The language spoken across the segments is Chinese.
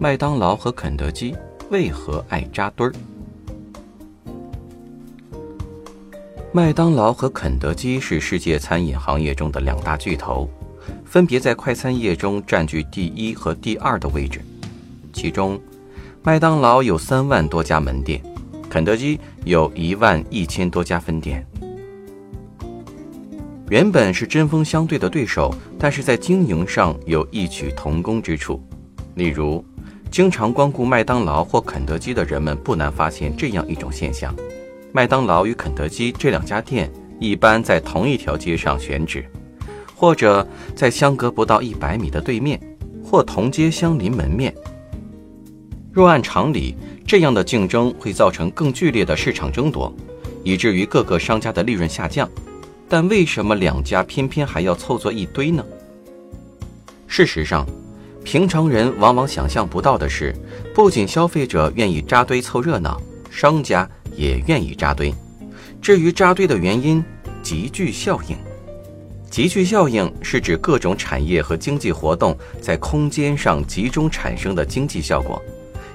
麦当劳和肯德基为何爱扎堆儿？麦当劳和肯德基是世界餐饮行业中的两大巨头，分别在快餐业中占据第一和第二的位置。其中，麦当劳有三万多家门店，肯德基有一万一千多家分店。原本是针锋相对的对手，但是在经营上有异曲同工之处，例如。经常光顾麦当劳或肯德基的人们不难发现这样一种现象：麦当劳与肯德基这两家店一般在同一条街上选址，或者在相隔不到一百米的对面，或同街相邻门面。若按常理，这样的竞争会造成更剧烈的市场争夺，以至于各个商家的利润下降。但为什么两家偏偏还要凑作一堆呢？事实上。平常人往往想象不到的是，不仅消费者愿意扎堆凑热闹，商家也愿意扎堆。至于扎堆的原因，集聚效应。集聚效应是指各种产业和经济活动在空间上集中产生的经济效果，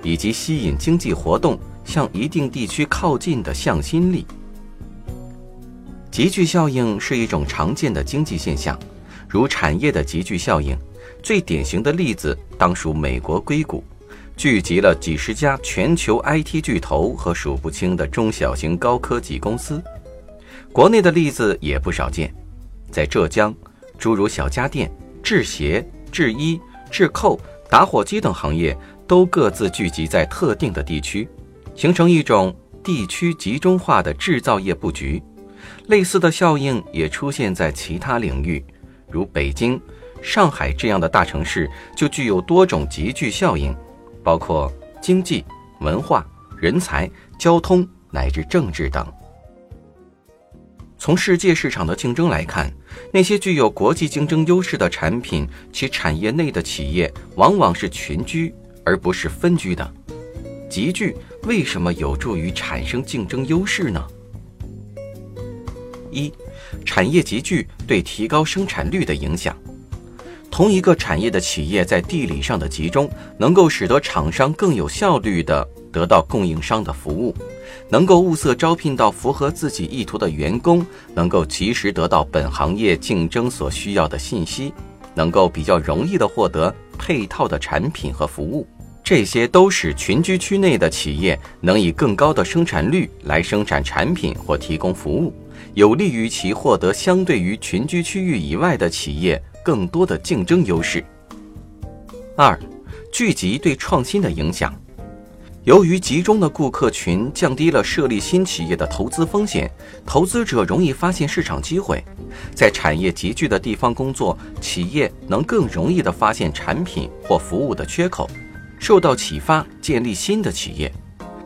以及吸引经济活动向一定地区靠近的向心力。集聚效应是一种常见的经济现象，如产业的集聚效应。最典型的例子当属美国硅谷，聚集了几十家全球 IT 巨头和数不清的中小型高科技公司。国内的例子也不少见，在浙江，诸如小家电、制鞋、制衣、制扣、打火机等行业都各自聚集在特定的地区，形成一种地区集中化的制造业布局。类似的效应也出现在其他领域，如北京。上海这样的大城市就具有多种集聚效应，包括经济、文化、人才、交通乃至政治等。从世界市场的竞争来看，那些具有国际竞争优势的产品，其产业内的企业往往是群居而不是分居的。集聚为什么有助于产生竞争优势呢？一、产业集聚对提高生产率的影响。同一个产业的企业在地理上的集中，能够使得厂商更有效率地得到供应商的服务，能够物色招聘到符合自己意图的员工，能够及时得到本行业竞争所需要的信息，能够比较容易地获得配套的产品和服务。这些都使群居区内的企业能以更高的生产率来生产产品或提供服务，有利于其获得相对于群居区域以外的企业。更多的竞争优势。二，聚集对创新的影响。由于集中的顾客群降低了设立新企业的投资风险，投资者容易发现市场机会。在产业集聚的地方工作，企业能更容易地发现产品或服务的缺口，受到启发建立新的企业。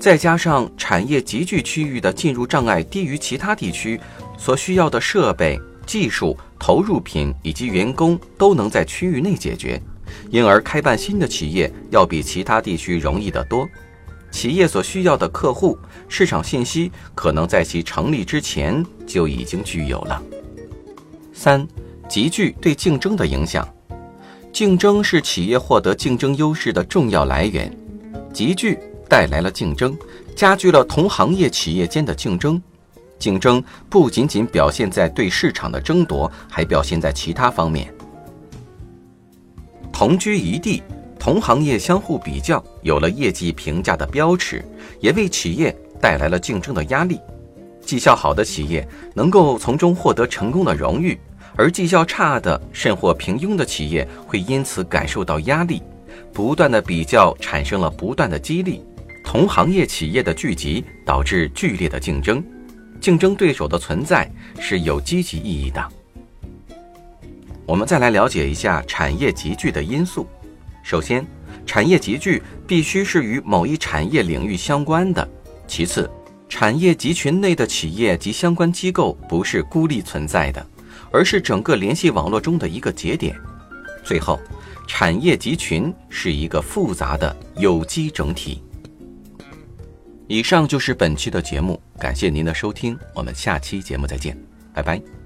再加上产业集聚区域的进入障碍低于其他地区，所需要的设备。技术投入品以及员工都能在区域内解决，因而开办新的企业要比其他地区容易得多。企业所需要的客户市场信息可能在其成立之前就已经具有了。三、集聚对竞争的影响。竞争是企业获得竞争优势的重要来源，集聚带来了竞争，加剧了同行业企业间的竞争。竞争不仅仅表现在对市场的争夺，还表现在其他方面。同居一地，同行业相互比较，有了业绩评价的标尺，也为企业带来了竞争的压力。绩效好的企业能够从中获得成功的荣誉，而绩效差的甚或平庸的企业会因此感受到压力。不断的比较产生了不断的激励，同行业企业的聚集导致剧烈的竞争。竞争对手的存在是有积极意义的。我们再来了解一下产业集聚的因素。首先，产业集聚必须是与某一产业领域相关的。其次，产业集群内的企业及相关机构不是孤立存在的，而是整个联系网络中的一个节点。最后，产业集群是一个复杂的有机整体。以上就是本期的节目，感谢您的收听，我们下期节目再见，拜拜。